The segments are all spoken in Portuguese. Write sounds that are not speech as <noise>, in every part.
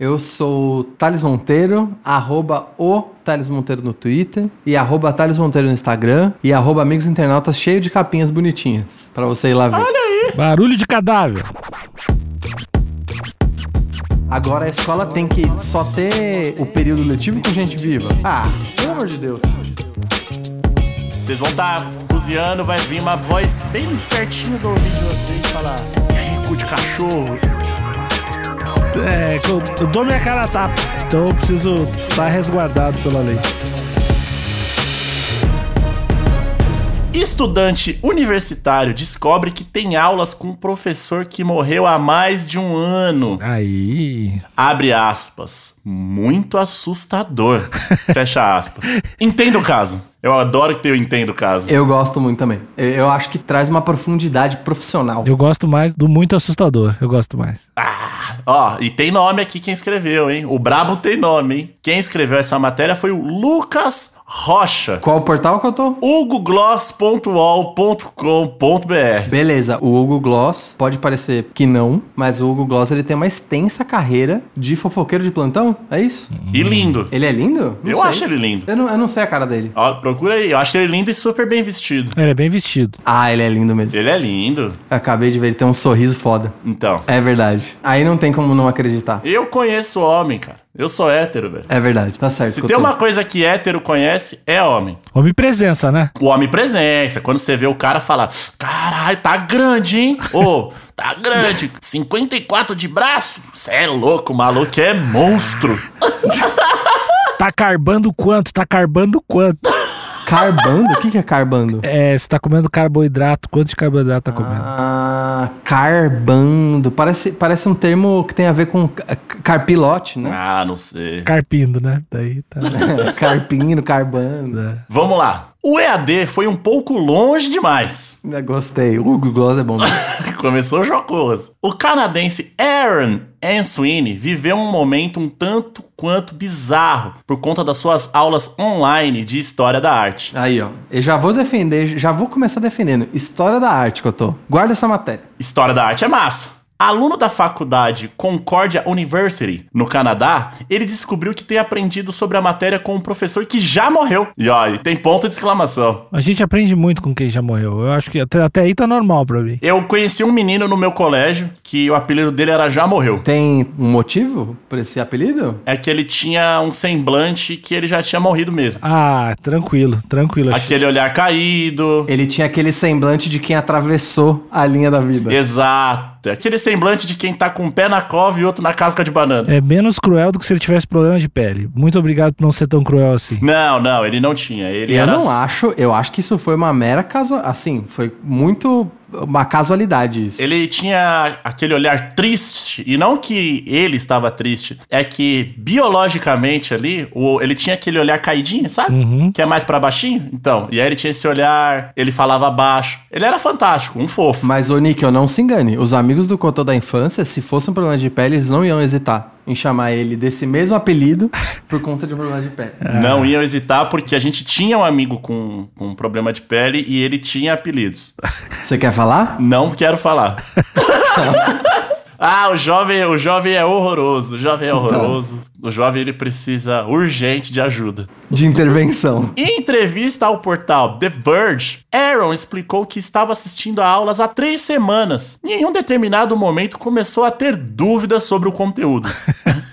Eu sou o Thales Monteiro, arroba o Thales Monteiro no Twitter e arroba Thales Monteiro no Instagram e arroba Amigos Internautas cheio de capinhas bonitinhas pra você ir lá ver. Barulho de cadáver. Agora a escola tem que só ter o período letivo com gente viva. Ah, pelo amor de Deus. Vocês vão estar cozinhando, vai vir uma voz bem pertinho do ouvido de vocês falar: E aí, cu de cachorro? É, eu dou minha cara a tapa, então eu preciso estar resguardado pela lei. Estudante universitário descobre que tem aulas com um professor que morreu há mais de um ano. Aí. Abre aspas. Muito assustador. <laughs> Fecha aspas. Entenda o caso. Eu adoro que eu entendo o caso. Eu gosto muito também. Eu, eu acho que traz uma profundidade profissional. Eu gosto mais do muito assustador. Eu gosto mais. Ah, ó, e tem nome aqui quem escreveu, hein? O Brabo tem nome, hein? Quem escreveu essa matéria foi o Lucas Rocha. Qual portal que eu tô? hugogloss.wall.com.br Beleza, o Hugo Gloss pode parecer que não, mas o Hugo Gloss ele tem uma extensa carreira de fofoqueiro de plantão, é isso? E lindo. Ele é lindo? Não Eu sei. acho ele lindo. Eu não, eu não sei a cara dele. Ó, procura aí. Eu acho ele lindo e super bem vestido. Ele é bem vestido. Ah, ele é lindo mesmo. Ele é lindo. Acabei de ver, ele tem um sorriso foda. Então. É verdade. Aí não tem como não acreditar. Eu conheço homem, cara. Eu sou hétero, velho. É verdade, tá certo. Se tem uma coisa que hétero conhece, é homem. Homem presença, né? O homem presença. Quando você vê o cara falar, caralho, tá grande, hein? <laughs> Ô, tá grande. 54 de braço? Você é louco, o maluco é monstro. Tá carbando quanto? Tá carbando quanto? Carbando? O que, que é carbando? É, você tá comendo carboidrato. Quanto de carboidrato tá comendo? Ah, carbando. Parece, parece um termo que tem a ver com ca- carpilote, né? Ah, não sei. Carpindo, né? Daí tá. <laughs> Carpino, carbando. Vamos lá. O EAD foi um pouco longe demais. Eu Gostei. O Hugo Gloss é bom. mesmo. <laughs> Começou jocoso. O canadense Aaron Answini viveu um momento um tanto quanto bizarro por conta das suas aulas online de história da arte. Aí, ó. Eu já vou defender, já vou começar defendendo. História da arte que eu tô. Guarda essa matéria. História da arte é massa. Aluno da faculdade Concordia University, no Canadá, ele descobriu que tem aprendido sobre a matéria com um professor que já morreu. E ó, e tem ponto de exclamação. A gente aprende muito com quem já morreu. Eu acho que até, até aí tá normal pra mim. Eu conheci um menino no meu colégio que o apelido dele era Já Morreu. Tem um motivo pra esse apelido? É que ele tinha um semblante que ele já tinha morrido mesmo. Ah, tranquilo, tranquilo. Achei- Aquele olhar caído. Ele tinha aquele semblante de quem atravessou a linha da vida. Exato. Aquele semblante de quem tá com um pé na cova e outro na casca de banana. É menos cruel do que se ele tivesse problema de pele. Muito obrigado por não ser tão cruel assim. Não, não, ele não tinha. Ele eu era. não acho, eu acho que isso foi uma mera casual, assim, foi muito uma casualidade isso. Ele tinha aquele olhar triste, e não que ele estava triste, é que biologicamente ali, o, ele tinha aquele olhar caidinho, sabe? Uhum. Que é mais pra baixinho. Então, e aí ele tinha esse olhar, ele falava baixo. Ele era fantástico, um fofo. Mas, ô Níquel, não se engane. Os amigos do Cotô da infância, se fosse um problema de pele, eles não iam hesitar em chamar ele desse mesmo apelido por conta de um problema de pele. <laughs> Não iam hesitar porque a gente tinha um amigo com, com um problema de pele e ele tinha apelidos. Você quer falar? Não quero falar. <laughs> ah, o jovem, o jovem é horroroso. O jovem é horroroso. O jovem ele precisa urgente de ajuda. De intervenção. Em entrevista ao portal The Verge, Aaron explicou que estava assistindo a aulas há três semanas. E em um determinado momento começou a ter dúvidas sobre o conteúdo.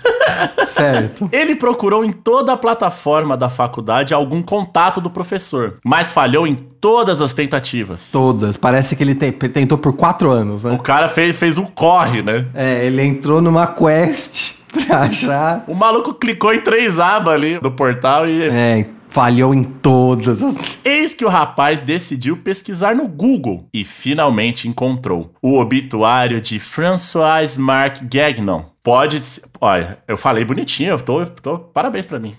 <laughs> certo. Ele procurou em toda a plataforma da faculdade algum contato do professor, mas falhou em todas as tentativas. Todas. Parece que ele tem- tentou por quatro anos, O né? cara fez, fez um corre, né? É, ele entrou numa quest <laughs> pra achar. O maluco clicou em três abas ali do portal e. É, falhou em todas as. Eis que o rapaz decidiu pesquisar no Google e finalmente encontrou o obituário de François Marc Gagnon, Pode. ser- Olha, eu falei bonitinho, eu tô. tô parabéns pra mim.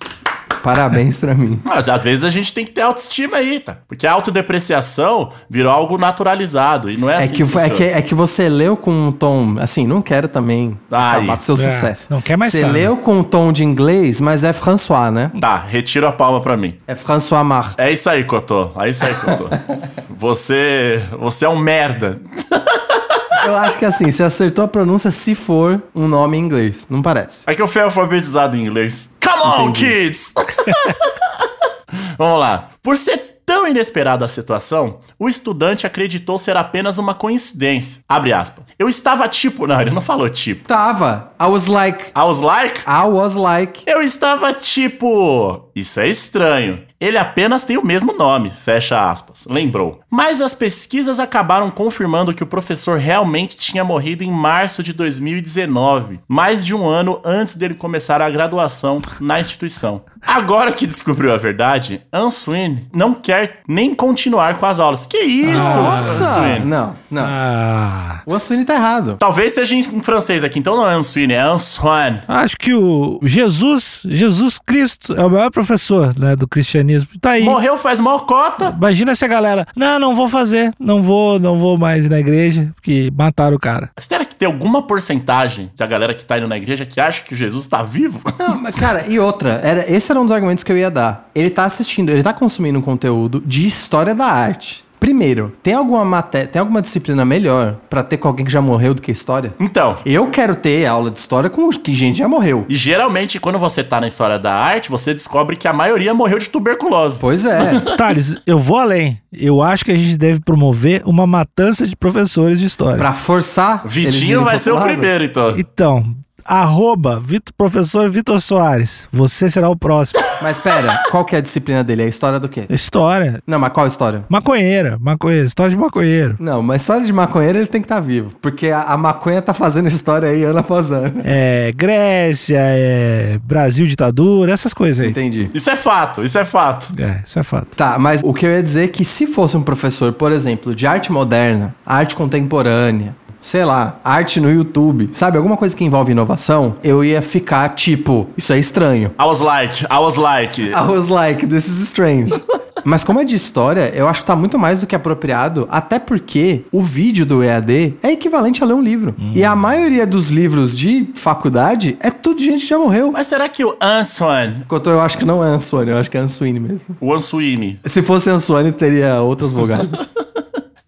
Parabéns pra mim. Mas às vezes a gente tem que ter autoestima aí, tá? Porque a autodepreciação virou algo naturalizado. E não é, É assim que, é, funciona. que, é que você leu com um tom. Assim, não quero também Ai. acabar com seu É, sucesso. não quer mais Você tarde. leu com um tom de inglês, mas é François, né? Tá, retiro a palma pra mim. É François Mar. É isso aí, Cotô. É isso aí, Cotô. <laughs> você. Você é um merda. <laughs> Eu acho que assim, você acertou a pronúncia se for um nome em inglês. Não parece. É que eu fui alfabetizado em inglês. Come on, kids! <laughs> Vamos lá. Por ser tão inesperada a situação, o estudante acreditou ser apenas uma coincidência. Abre aspas. Eu estava tipo. Não, ele não falou tipo. Tava. I was like. I was like. I was like. Eu estava tipo. Isso é estranho. Ele apenas tem o mesmo nome, fecha aspas, lembrou. Mas as pesquisas acabaram confirmando que o professor realmente tinha morrido em março de 2019, mais de um ano antes dele começar a graduação na instituição. Agora que descobriu a verdade, Answin não quer nem continuar com as aulas. Que isso, Nossa! Answin? Não, não. Ah, O Ansuini tá errado. Talvez seja em em francês aqui, então não é Answin, é Answan. acho que o Jesus, Jesus Cristo, é o maior professor né, do cristianismo. Tá aí. Morreu faz mal cota. Imagina se a galera, não, não vou fazer, não vou, não vou mais ir na igreja, porque mataram o cara. Será que tem alguma porcentagem da galera que tá indo na igreja que acha que Jesus tá vivo? <laughs> Não, mas cara, e outra, era, esse era um dos argumentos que eu ia dar. Ele tá assistindo, ele tá consumindo um conteúdo de história da arte. Primeiro, tem alguma matéria, tem alguma disciplina melhor pra ter com alguém que já morreu do que história? Então, Eu quero ter aula de história com que gente já morreu. e geralmente quando você tá na história da arte, você descobre que a maioria morreu de tuberculose. Pois é. <laughs> Thales, eu vou além. Eu acho que a gente deve promover uma matança de professores de história. pra forçar. Vitinho vai ser o primeiro, então. Então, arroba Vitor, professor Vitor Soares. Você será o próximo. <laughs> Mas pera, qual que é a disciplina dele? É a história do quê? História. Não, mas qual história? Maconheira, maconheira, história de maconheiro. Não, mas história de maconheiro ele tem que estar vivo. Porque a, a maconha tá fazendo história aí ano após ano. É Grécia, é Brasil ditadura, essas coisas aí. Entendi. Isso é fato, isso é fato. É, isso é fato. Tá, mas o que eu ia dizer é que se fosse um professor, por exemplo, de arte moderna, arte contemporânea, sei lá, arte no YouTube, sabe, alguma coisa que envolve inovação, eu ia ficar tipo, isso é estranho. I was like, I was like. I was like, this is strange. <laughs> Mas como é de história, eu acho que tá muito mais do que apropriado, até porque o vídeo do EAD é equivalente a ler um livro. E a maioria dos livros de faculdade é tudo de gente que já morreu. Mas será que o Answan, Cotô, eu acho que não é Ansuane, eu acho que é Ansuine mesmo. o Ansuini, Se fosse Ansuane, teria outras vogais. <laughs>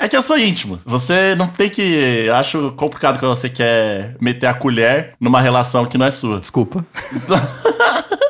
é que eu sou íntimo. Você não tem que. Eu acho complicado quando você quer meter a colher numa relação que não é sua. Desculpa. <laughs>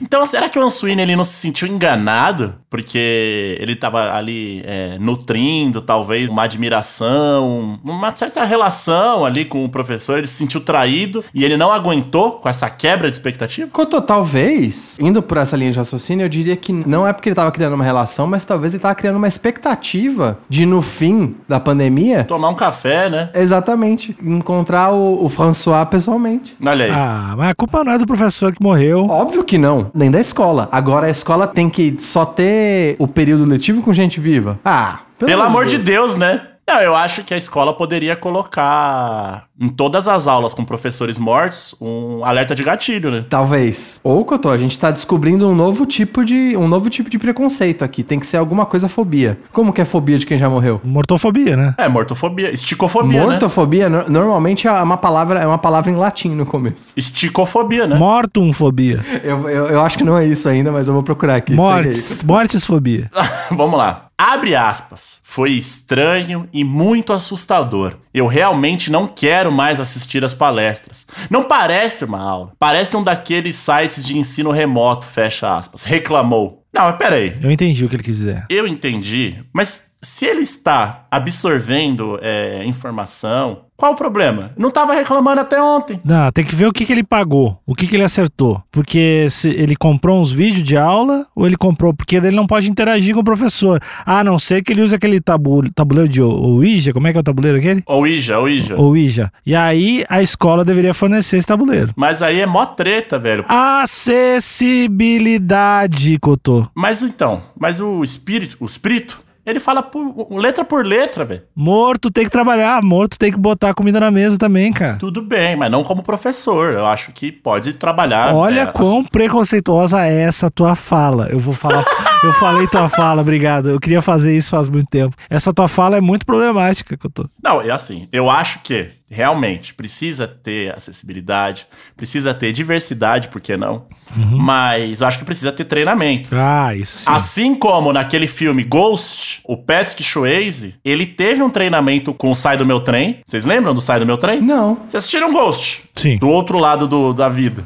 Então, será que o Ansuini ele não se sentiu enganado? Porque ele tava ali é, nutrindo, talvez, uma admiração, uma certa relação ali com o professor. Ele se sentiu traído e ele não aguentou com essa quebra de expectativa? Cotô, talvez, indo por essa linha de raciocínio, eu diria que não é porque ele tava criando uma relação, mas talvez ele tava criando uma expectativa de, no fim da pandemia, Tomar um café, né? exatamente, encontrar o, o François pessoalmente. Olha aí. Ah, mas a culpa não é do professor que morreu. Óbvio que não, nem da escola. Agora a escola tem que só ter o período letivo com gente viva. Ah, Pelo, amor de Deus, né? Não, eu acho que a escola poderia colocar em todas as aulas com professores mortos um alerta de gatilho, né? Talvez. Ou, Cotô, a gente tá descobrindo um novo tipo de um novo tipo de preconceito aqui. Tem que ser alguma coisa fobia. Como que é fobia de quem já morreu? Mortofobia, né? É, mortofobia, esticofobia, né? Mortofobia no- normalmente é uma palavra é uma palavra em latim no começo. Esticofobia, né? Mortumfobia. Eu, eu, eu acho que não é isso ainda, mas eu vou procurar aqui. Mortes. Mortesfobia. <laughs> Vamos lá. Abre aspas. Foi estranho e muito assustador. Eu realmente não quero mais assistir as palestras. Não parece uma aula. Parece um daqueles sites de ensino remoto, fecha aspas. Reclamou. Não, mas peraí. Eu entendi o que ele quis dizer. Eu entendi, mas se ele está absorvendo é, informação, qual o problema? Não estava reclamando até ontem. Não, tem que ver o que, que ele pagou, o que, que ele acertou. Porque se ele comprou uns vídeos de aula ou ele comprou. Porque ele não pode interagir com o professor. A não ser que ele use aquele tabu, tabuleiro de Ouija. Como é que é o tabuleiro aquele? Ouija, Ouija. Ouija. E aí a escola deveria fornecer esse tabuleiro. Mas aí é mó treta, velho. Acessibilidade, Cotô. Mas então, mas o espírito, o espírito Ele fala por, letra por letra, velho. Morto tem que trabalhar, morto tem que botar comida na mesa também, cara. Tudo bem, mas não como professor. Eu acho que pode trabalhar. Olha é, quão assim. preconceituosa é essa tua fala. Eu vou falar. <laughs> eu falei tua fala, obrigado. Eu queria fazer isso faz muito tempo. Essa tua fala é muito problemática que eu tô. Não, é assim. Eu acho que realmente precisa ter acessibilidade, precisa ter diversidade, por que não? Mas eu acho que precisa ter treinamento. Ah, isso sim. Assim como naquele filme Ghost, o Patrick Swayze, ele teve um treinamento com o Sai do Meu Trem. Vocês lembram do Sai do Meu Trem? Não. Vocês assistiram Ghost? Sim. Do outro lado do- da vida.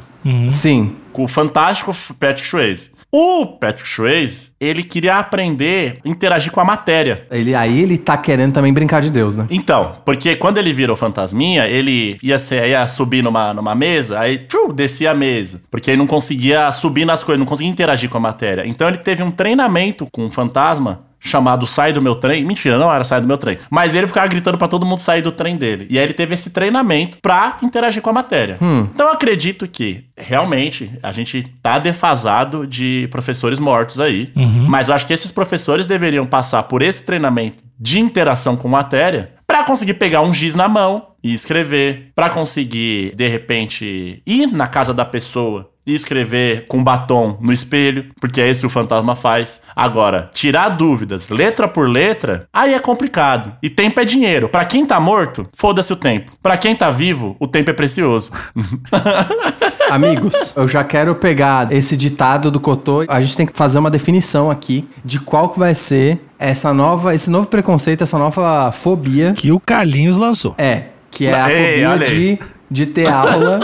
Sim. Com o fantástico Patrick Swayze. O Patrick Swayze, ele queria aprender a interagir com a matéria. Ele, aí ele tá querendo também brincar de Deus, né? Então, porque quando ele virou fantasminha, ele ia, ser, ia subir numa, numa mesa, aí tchu, descia a mesa. Porque ele não conseguia subir nas coisas, não conseguia interagir com a matéria. Então ele teve um treinamento com um fantasma chamado Sai do Meu Trem. Mentira, não era Sai do Meu Trem. Mas ele ficava gritando pra todo mundo sair do trem dele. E aí ele teve esse treinamento pra interagir com a matéria. Então eu acredito que, realmente, a gente tá defasado de professores mortos aí. Mas eu acho que esses professores deveriam passar por esse treinamento de interação com matéria pra conseguir pegar um giz na mão e escrever, pra conseguir de repente ir na casa da pessoa e escrever com batom no espelho, porque é isso que o fantasma faz. Agora, tirar dúvidas letra por letra, aí é complicado. E tempo é dinheiro. Pra quem tá morto, foda-se o tempo. Pra quem tá vivo, o tempo é precioso. <laughs> Amigos, eu já quero pegar esse ditado do Cotô. A gente tem que fazer uma definição aqui de qual que vai ser essa nova, esse novo preconceito, essa nova fobia. Que o Carlinhos lançou. É, que é a Ei, fobia de, de ter <laughs> aula,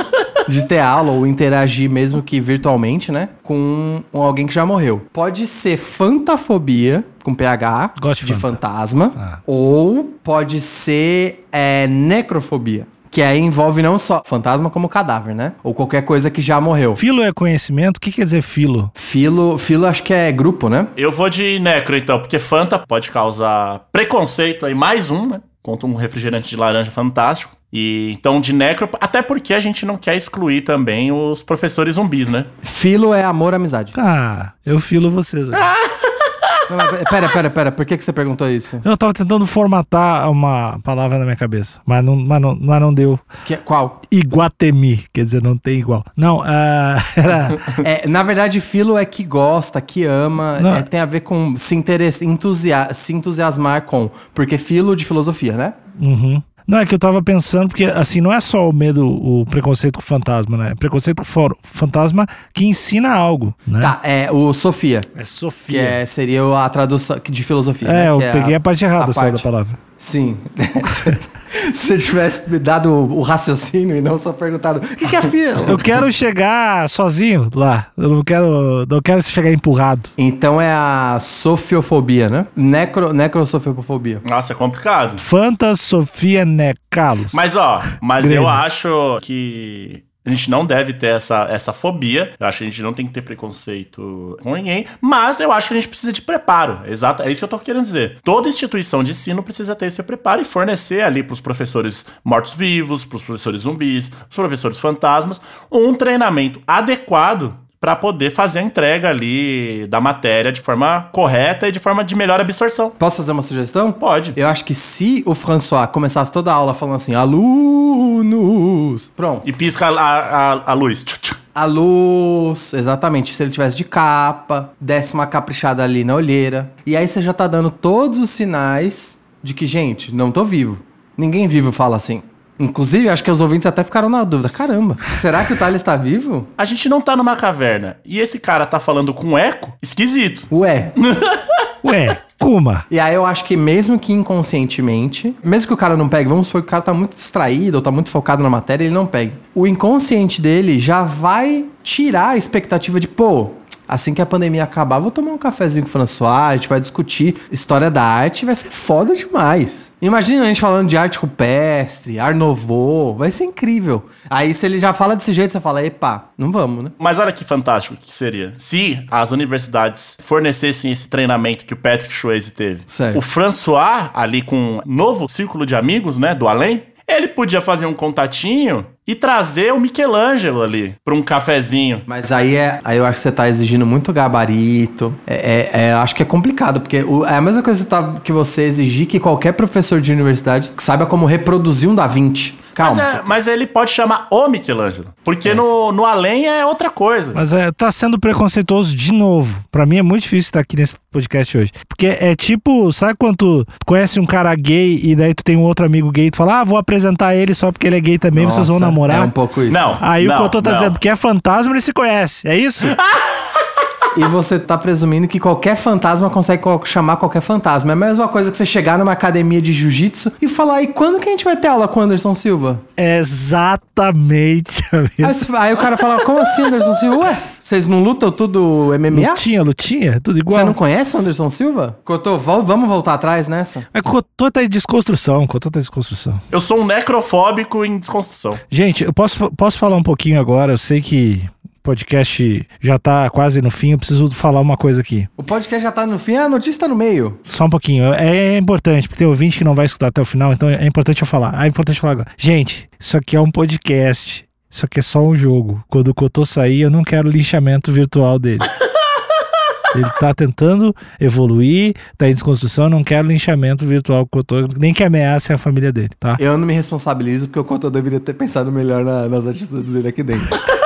de ter aula ou interagir mesmo que virtualmente, né, com um- alguém que já morreu. Pode ser fantafobia com PH Gosto de fanta. fantasma Ah. ou pode ser é, necrofobia. Que aí envolve não só fantasma como cadáver, né? Ou qualquer coisa que já morreu. Filo é conhecimento? O que quer dizer filo? Filo, filo acho que é grupo, né? Eu vou de necro então, porque Fanta pode causar preconceito aí, mais um, né? Contra um refrigerante de laranja fantástico. E então de necro, até porque a gente não quer excluir também os professores zumbis, né? Filo é amor, amizade. Ah, eu filo vocês. mas pera, pera, pera. Por que, que você perguntou isso? Eu tava tentando formatar uma palavra na minha cabeça, mas não, mas não, mas não deu. Que, qual? Iguatemi, quer dizer, não tem igual. Não, ah, <laughs> era. <laughs> É, na verdade, filo é que gosta, que ama, é, tem a ver com se, entusia- se entusiasmar com. Porque filo de filosofia, né? Uhum. Não, é que eu tava pensando, porque assim, não é só o medo, o preconceito com fantasma, né? É preconceito com for- fantasma que ensina algo, né? Tá, é o Sofia, É que Sofia. é, seria a tradução de filosofia. É, né? eu Que é peguei a, parte errada só da parte. palavra. Sim. <laughs> Se você tivesse me dado o raciocínio e não só perguntado, o que, que é filo? Eu quero chegar sozinho lá. Eu não quero, não quero chegar empurrado. Então é a sofiofobia, né? Necro, necrosofiofobia. Nossa, é complicado. Fanta Sofia Necalos. Mas ó, mas Grande. eu acho que a gente não deve ter essa, essa fobia. Eu acho que a gente não tem que ter preconceito com ninguém. Mas eu acho que a gente precisa de preparo. Exato, é isso que eu tô querendo dizer. Toda instituição de ensino precisa ter esse preparo e fornecer ali pros professores mortos-vivos, pros professores zumbis, pros professores fantasmas, um treinamento adequado para poder fazer a entrega ali da matéria de forma correta e de forma de melhor absorção. Posso fazer uma sugestão? Pode. Eu acho que se o François começasse toda a aula falando assim, alunos, pronto. E pisca a, a, a luz. A luz, exatamente. Se ele tivesse de capa, desse uma caprichada ali na olheira. E aí você já tá dando todos os sinais de que, gente, não tô vivo. Ninguém vivo fala assim. Inclusive, acho que os ouvintes até ficaram na dúvida. Caramba, será que o Thales tá vivo? A gente não tá numa caverna. E esse cara tá falando com eco? Esquisito. Ué. <laughs> Ué, Kuma. E aí eu acho que mesmo que inconscientemente, mesmo que o cara não pegue, vamos supor que o cara tá muito distraído ou tá muito focado na matéria, ele não pegue. O inconsciente dele já vai tirar a expectativa de, pô, assim que a pandemia acabar, vou tomar um cafezinho com o François, a gente vai discutir história da arte, vai ser foda demais. Imagina a gente falando de arte rupestre, Art Nouveau, vai ser incrível. Aí se ele já fala desse jeito, você fala, epa, não vamos, né? Mas olha que fantástico que seria. Se as universidades fornecessem esse treinamento que o Patrick Swayze teve. Certo. O François, ali com um novo círculo de amigos, né, do além, ele podia fazer um contatinho e trazer o Michelangelo ali pra um cafezinho. Mas aí é. Aí eu acho que você tá exigindo muito gabarito. É, é- é- acho que é complicado, porque o- é a mesma coisa que, você tá- que você exigir que qualquer professor de universidade saiba como reproduzir um Da Vinci. Mas, Calma. é- mas ele pode chamar o Michelangelo. Porque no, no além é outra coisa. Mas é, tá sendo preconceituoso de novo. Pra mim é muito difícil estar aqui nesse podcast hoje. Porque é tipo, sabe quando tu conhece um cara gay e daí tu tem um outro amigo gay e tu fala, ah, vou apresentar ele só porque ele é gay também, vocês vão Nossa, namorar. É um pouco isso. Não. Aí não, o Cotô tá não. dizendo, porque é fantasma, ele se conhece. É isso? <laughs> E você tá presumindo que qualquer fantasma consegue co- chamar qualquer fantasma. É a mesma coisa que você chegar numa academia de jiu-jitsu e falar, e quando que a gente vai ter aula com o Anderson Silva? Exatamente a Aí, mesma. você- aí o cara fala, como assim, Anderson Silva? Ué, vocês não lutam tudo MMA? Lutinha, lutinha, tudo igual. Você não conhece o Anderson Silva? Cotô, vol- vamos voltar atrás nessa? É Cotô tá em desconstrução, Cotô tá em desconstrução. Eu sou um necrofóbico em desconstrução. Gente, eu posso, posso falar um pouquinho agora, eu sei que podcast já tá quase no fim, eu preciso falar uma coisa aqui. O podcast já tá no fim, a notícia tá no meio. Só um pouquinho. É, é importante, porque tem ouvinte que não vai escutar até o final, então é importante eu falar. É importante eu falar agora. Gente, isso aqui é um podcast. Isso aqui é só um jogo. Quando o Cotô sair, eu não quero linchamento virtual dele. <laughs> Ele tá tentando evoluir, tá em desconstrução, eu não quero linchamento virtual com o Cotô, nem que ameace a família dele, tá? Eu não me responsabilizo porque o Cotô deveria ter pensado melhor na- nas atitudes dele aqui dentro. <laughs>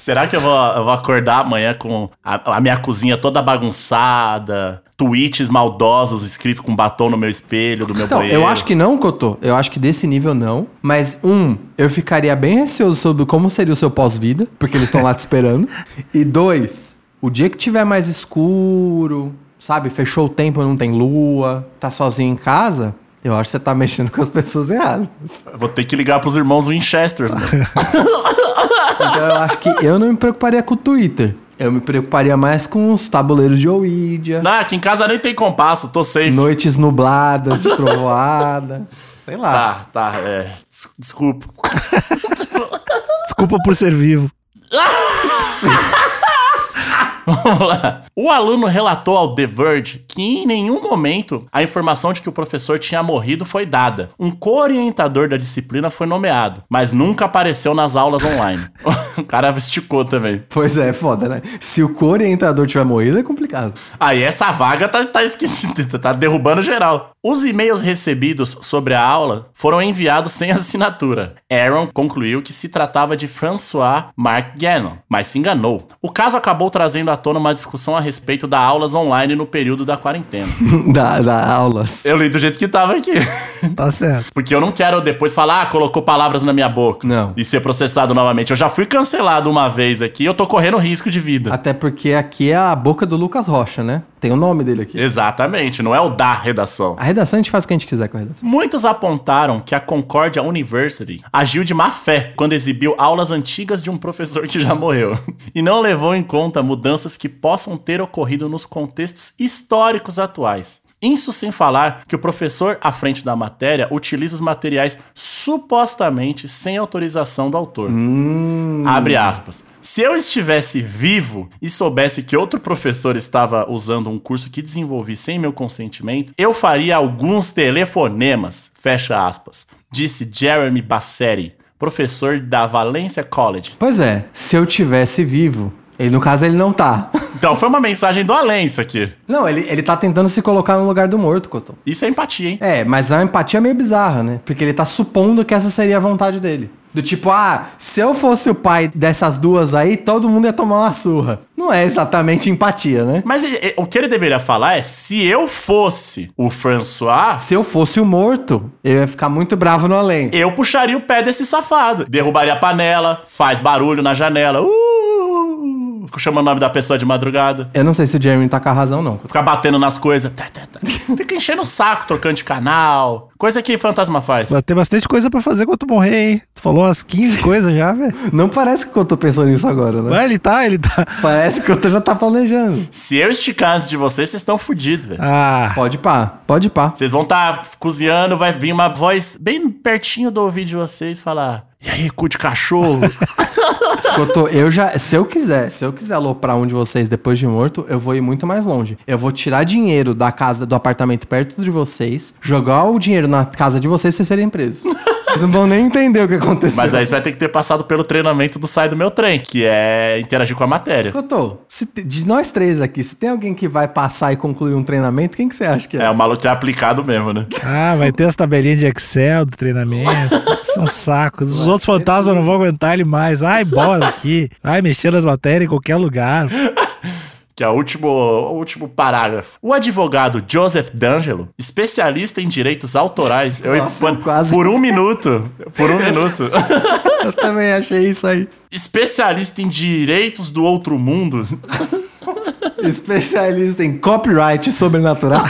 Será que eu vou, eu vou acordar amanhã com a, a minha cozinha toda bagunçada, tweets maldosos escritos com batom no meu espelho do meu Então, banheiro? eu acho que não, Cotô. Eu acho que desse nível não. Mas, um, eu ficaria bem receoso sobre como seria o seu pós-vida, porque eles estão lá te esperando. <laughs> E dois, o dia que tiver mais escuro, sabe, fechou o tempo, não tem lua, tá sozinho em casa, eu acho que você tá mexendo com as pessoas erradas. Vou ter que ligar pros irmãos Winchesters, mano. <laughs> Então eu acho que eu não me preocuparia com o Twitter. Eu me preocuparia mais com os tabuleiros de Ouija, Não, aqui em casa nem tem compasso, tô safe. noites nubladas de trovoada. <laughs> Sei lá. Tá, tá, é. des- Desculpa. Desculpa por ser vivo. <laughs> Vamos lá. O aluno relatou ao The Verge que em nenhum momento a informação de que o professor tinha morrido foi dada. Um co-orientador da disciplina foi nomeado, mas nunca apareceu nas aulas online. <laughs> o cara esticou também. Pois é, foda, né? Se o co-orientador tiver morrido, é complicado. Aí essa vaga tá, tá esquisita, tá derrubando geral. Os e-mails recebidos sobre a aula foram enviados sem assinatura. Aaron concluiu que se tratava de François Mark Gannon, mas se enganou. O caso acabou trazendo à tona uma discussão a respeito das aulas online no período da quarentena. <laughs> da, da aulas. Eu li do jeito que tava aqui. <laughs> Tá certo. Porque eu não quero depois falar, ah, colocou palavras na minha boca. Não. E ser processado novamente. Eu já fui cancelado uma vez aqui, eu tô correndo risco de vida. Até porque aqui é a boca do Lucas Rocha, né? Tem o nome dele aqui. Exatamente, não é o da redação. A redação a gente faz o que a gente quiser com a redação. Muitos apontaram que a Concordia University agiu de má fé quando exibiu aulas antigas de um professor que já morreu <laughs> e não levou em conta mudanças que possam ter ocorrido nos contextos históricos atuais. Isso sem falar que o professor à frente da matéria utiliza os materiais supostamente sem autorização do autor. Abre aspas. Se eu estivesse vivo e soubesse que outro professor estava usando um curso que desenvolvi sem meu consentimento, eu faria alguns telefonemas. Fecha aspas. Disse Jeremy Bassetti, professor da Valencia College. Pois é, se eu tivesse vivo. Ele, no caso, ele não tá. Então foi uma mensagem do além isso aqui. Não, ele, ele tá tentando se colocar no lugar do morto, Cotô. Isso é empatia, hein? É, mas a empatia é meio bizarra, né? Porque ele tá supondo que essa seria a vontade dele. Do tipo, ah, se eu fosse o pai dessas duas aí, todo mundo ia tomar uma surra. Não é exatamente empatia, né? Mas e- e- o que ele deveria falar é: se eu fosse o François, Se eu fosse o morto, eu ia ficar muito bravo no além. eu puxaria o pé desse safado. Derrubaria a panela, faz barulho na janela. Uh, chamando o nome da pessoa de madrugada. Eu não sei se o Jeremy tá com a razão, não. Ficar batendo nas coisas. Tá, tá, tá. Fica enchendo o saco, trocando de canal. Coisa que fantasma faz. Vai ter bastante coisa pra fazer quando tu morrer, hein? Tu falou umas 15 <laughs> coisas já, velho. Não parece que eu tô pensando nisso agora, né? Vai, ele tá, ele tá. Parece que eu tô- já tá planejando. Se eu esticar antes de vocês, vocês estão fodidos, velho. Ah, Pode pá, pode pá. Vocês vão estar cozinhando, vai vir uma voz bem pertinho do ouvido de vocês falar: E aí, cu de cachorro? <laughs> Eu, tô- eu já, se eu quiser, se eu quiser aloprar um de vocês depois de morto, eu vou ir muito mais longe. Eu vou tirar dinheiro da casa, do apartamento perto de vocês, jogar o dinheiro na casa de vocês e vocês serem presos. <laughs> Vocês não vão nem entender o que aconteceu. Mas aí você vai ter que ter passado pelo treinamento do Sai do Meu Trem, que é interagir com a matéria. Cotô, se te- de nós três aqui, se tem alguém que vai passar e concluir um treinamento, quem que você acha que é? É, o maluco é aplicado mesmo, né? Ah, vai ter as tabelinhas de Excel do treinamento. <laughs> São sacos. Os outros fantasmas não vão aguentar ele mais. Ai, bora aqui. Vai mexer nas matérias em qualquer lugar. Que é o último, o último parágrafo. O advogado Joseph D'Angelo, especialista em direitos autorais. Eu, Nossa, mano, quase. Por um minuto. Por um <laughs> minuto. <laughs> Eu também achei isso aí. especialista em direitos do outro mundo. <laughs> Especialista em copyright sobrenatural.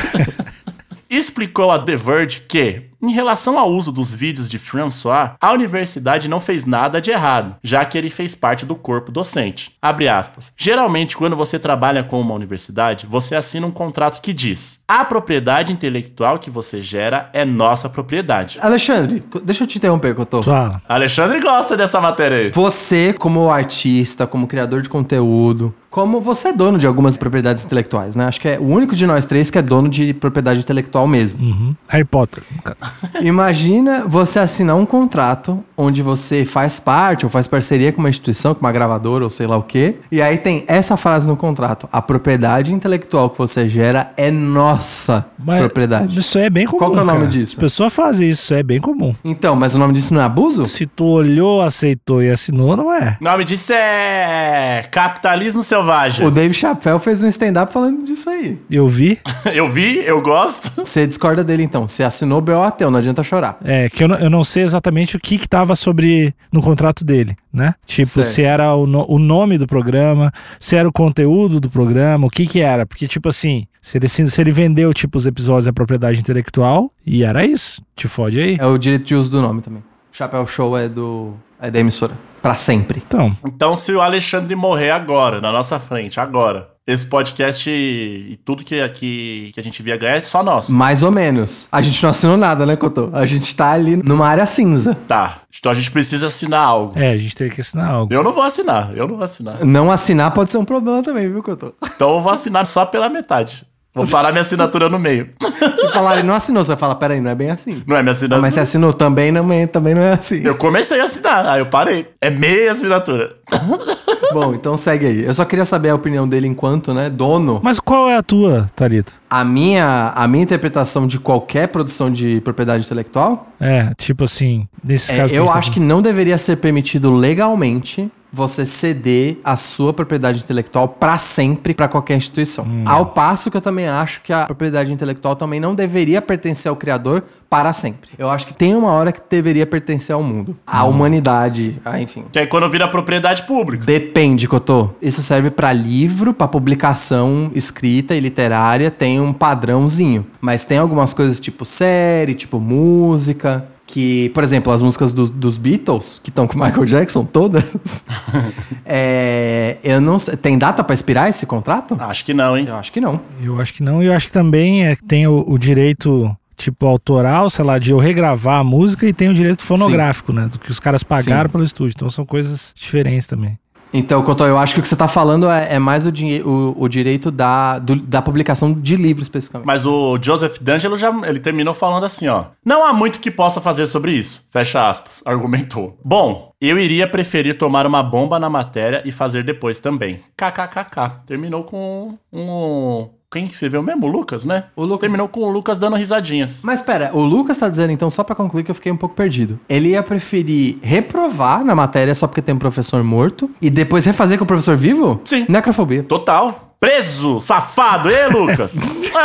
explicou a The Verge que, em relação ao uso dos vídeos de François, a universidade não fez nada de errado, já que ele fez parte do corpo docente. Abre aspas. Geralmente, quando você trabalha com uma universidade, você assina um contrato que diz: a propriedade intelectual que você gera é nossa propriedade. Alexandre, deixa eu te interromper, Cotô. Fala. Alexandre gosta dessa matéria aí. Você, como artista, como criador de conteúdo, como você é dono de algumas propriedades intelectuais, né? Acho que é o único de nós três que é dono de propriedade intelectual mesmo. Uhum. Harry Potter. <laughs> Imagina você assinar um contrato onde você faz parte ou faz parceria com uma instituição, com uma gravadora ou sei lá o quê, e aí tem essa frase no contrato: a propriedade intelectual que você gera é nossa Mas propriedade. Isso aí é bem comum. Qual que é o nome cara. disso? As pessoas fazem isso, isso é bem comum. Então, mas o nome disso não é abuso? Se tu olhou, aceitou e assinou, não é. O nome disso é capitalismo selvagem. O Dave Chappelle fez um stand-up falando disso aí. Eu vi. <laughs> Eu vi, eu gosto. Você discorda dele então. Você assinou BOAT, não adianta chorar. É, que eu não, eu não sei exatamente o que que tava sobre no contrato dele, né? Tipo, Certo. se era o, no- o nome do programa, se era o conteúdo do programa, o que que era. Porque, tipo assim, se ele, se se ele vendeu, tipo, os episódios da propriedade intelectual, e era isso. Te fode aí. É o direito de uso do nome também. Chapéu Show é do é da emissora. Pra sempre. Então, Então, se o Alexandre morrer agora, na nossa frente, agora, esse podcast e, e tudo que, que, que a gente via ganhar é só nosso. Mais ou menos. A gente não assinou nada, né, Cotô? A gente tá ali numa área cinza. Tá. Então a gente precisa assinar algo. é, a gente teria que assinar algo. Eu não vou assinar, eu não vou assinar. Não assinar pode ser um problema também, viu, Cotô? Então eu vou assinar só pela metade. Vou parar minha assinatura no meio. Se falarem não assinou, você vai falar, peraí, não é bem assim. Não é minha Ah, assinatura. mas se assinou também não, é- também não é assim. Eu comecei a assinar, aí eu parei. É meia assinatura. <laughs> Bom, então segue aí. Eu só queria saber a opinião dele enquanto, né, dono. Mas qual é a tua, Tarito? A minha, a minha interpretação de qualquer produção de propriedade intelectual É, tipo assim, nesse É, caso. eu gente tá acho que não deveria ser permitido legalmente você ceder a sua propriedade intelectual para sempre para qualquer instituição. Hum. Ao passo que eu também acho que a propriedade intelectual também não deveria pertencer ao criador para sempre. Eu acho que tem uma hora que deveria pertencer ao mundo, à Hum. humanidade, ah, enfim. Que aí quando vira propriedade pública. Depende, Cotô. Isso serve para livro, para publicação escrita e literária, tem um padrãozinho. Mas tem algumas coisas tipo série, tipo música, que, por exemplo, as músicas dos, dos Beatles, que estão com o Michael Jackson, todas. <laughs> é, eu não sei. Tem data para expirar esse contrato? Acho que não, hein? Eu acho que não. Eu acho que não. E eu acho que também é, tem o, o direito, tipo, autoral, sei lá, de eu regravar a música e tem o direito fonográfico, né? Do que os caras pagaram Sim. pelo estúdio. Então são coisas diferentes também. Então, Cotô, eu acho que o que você está falando é, é mais o, o, o direito da, do- da publicação de livro especificamente. Mas o Joseph D'Angelo já ele terminou falando assim, ó. Não há muito que possa fazer sobre isso. Fecha aspas. <laughs> Argumentou. Bom, eu iria preferir tomar uma bomba na matéria e fazer depois também. KKKK. Terminou com um. Quem que você viu mesmo? O Lucas, né? O Lucas. Terminou com o Lucas dando risadinhas. Mas pera, o Lucas tá dizendo então, só pra concluir que eu fiquei um pouco perdido. Ele ia preferir reprovar na matéria só porque tem um professor morto e depois refazer com o professor vivo? Sim. Necrofobia. Total. Preso! Safado! Ê, Lucas?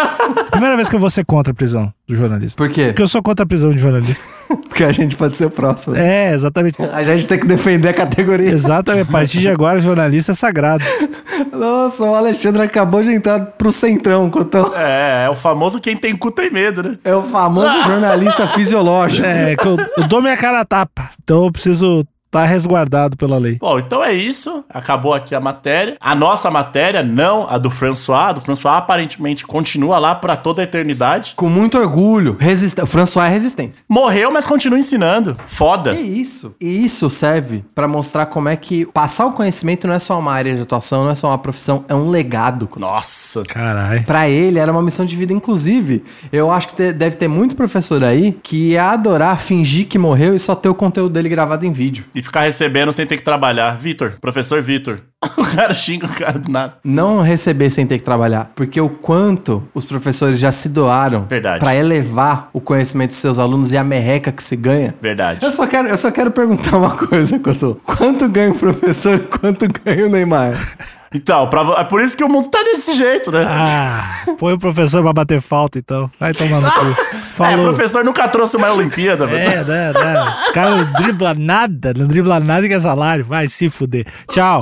<laughs> Primeira vez que eu vou ser contra a prisão do jornalista. Por quê? Porque eu sou contra a prisão de jornalista. <laughs> Porque a gente pode ser o próximo. É, exatamente. A gente tem que defender a categoria. Exatamente. A partir de agora, jornalista é sagrado. Nossa, o Alexandre acabou de entrar pro centrão, Cotão. é, é o famoso quem tem cu tem medo, né? É o famoso <laughs> jornalista fisiológico. É, que eu, eu dou minha cara a tapa. Então eu preciso tá resguardado pela lei. Bom, então é isso. Acabou aqui a matéria. A nossa matéria, não a do François. A do François aparentemente continua lá pra toda a eternidade. Com muito orgulho. Resist... O François é resistência. Morreu, mas continua ensinando. Foda. Que isso? E isso serve pra mostrar como é que passar o conhecimento não é só uma área de atuação, não é só uma profissão, é um legado. Nossa. Caralho. Pra ele era uma missão de vida, inclusive. Eu acho que deve ter muito professor aí que ia adorar fingir que morreu e só ter o conteúdo dele gravado em vídeo. E ficar recebendo sem ter que trabalhar. Vitor, professor Vitor. <laughs> O cara xinga o cara do nada. Não receber sem ter que trabalhar, porque o quanto os professores já se doaram pra elevar o conhecimento dos seus alunos e a merreca que se ganha. Verdade. Eu só quero, eu só quero perguntar uma coisa, Couto. Quanto ganha o professor e quanto <laughs> ganha o Neymar? Então, pra, é por isso que o mundo tá desse jeito, né? Ah, põe o professor pra bater falta, então. Vai tomar no cu. <laughs> É, Falou. professor nunca trouxe uma Olimpíada, velho. É, né, né. O cara não dribla nada, não dribla nada e quer salário. Vai se fuder. Tchau.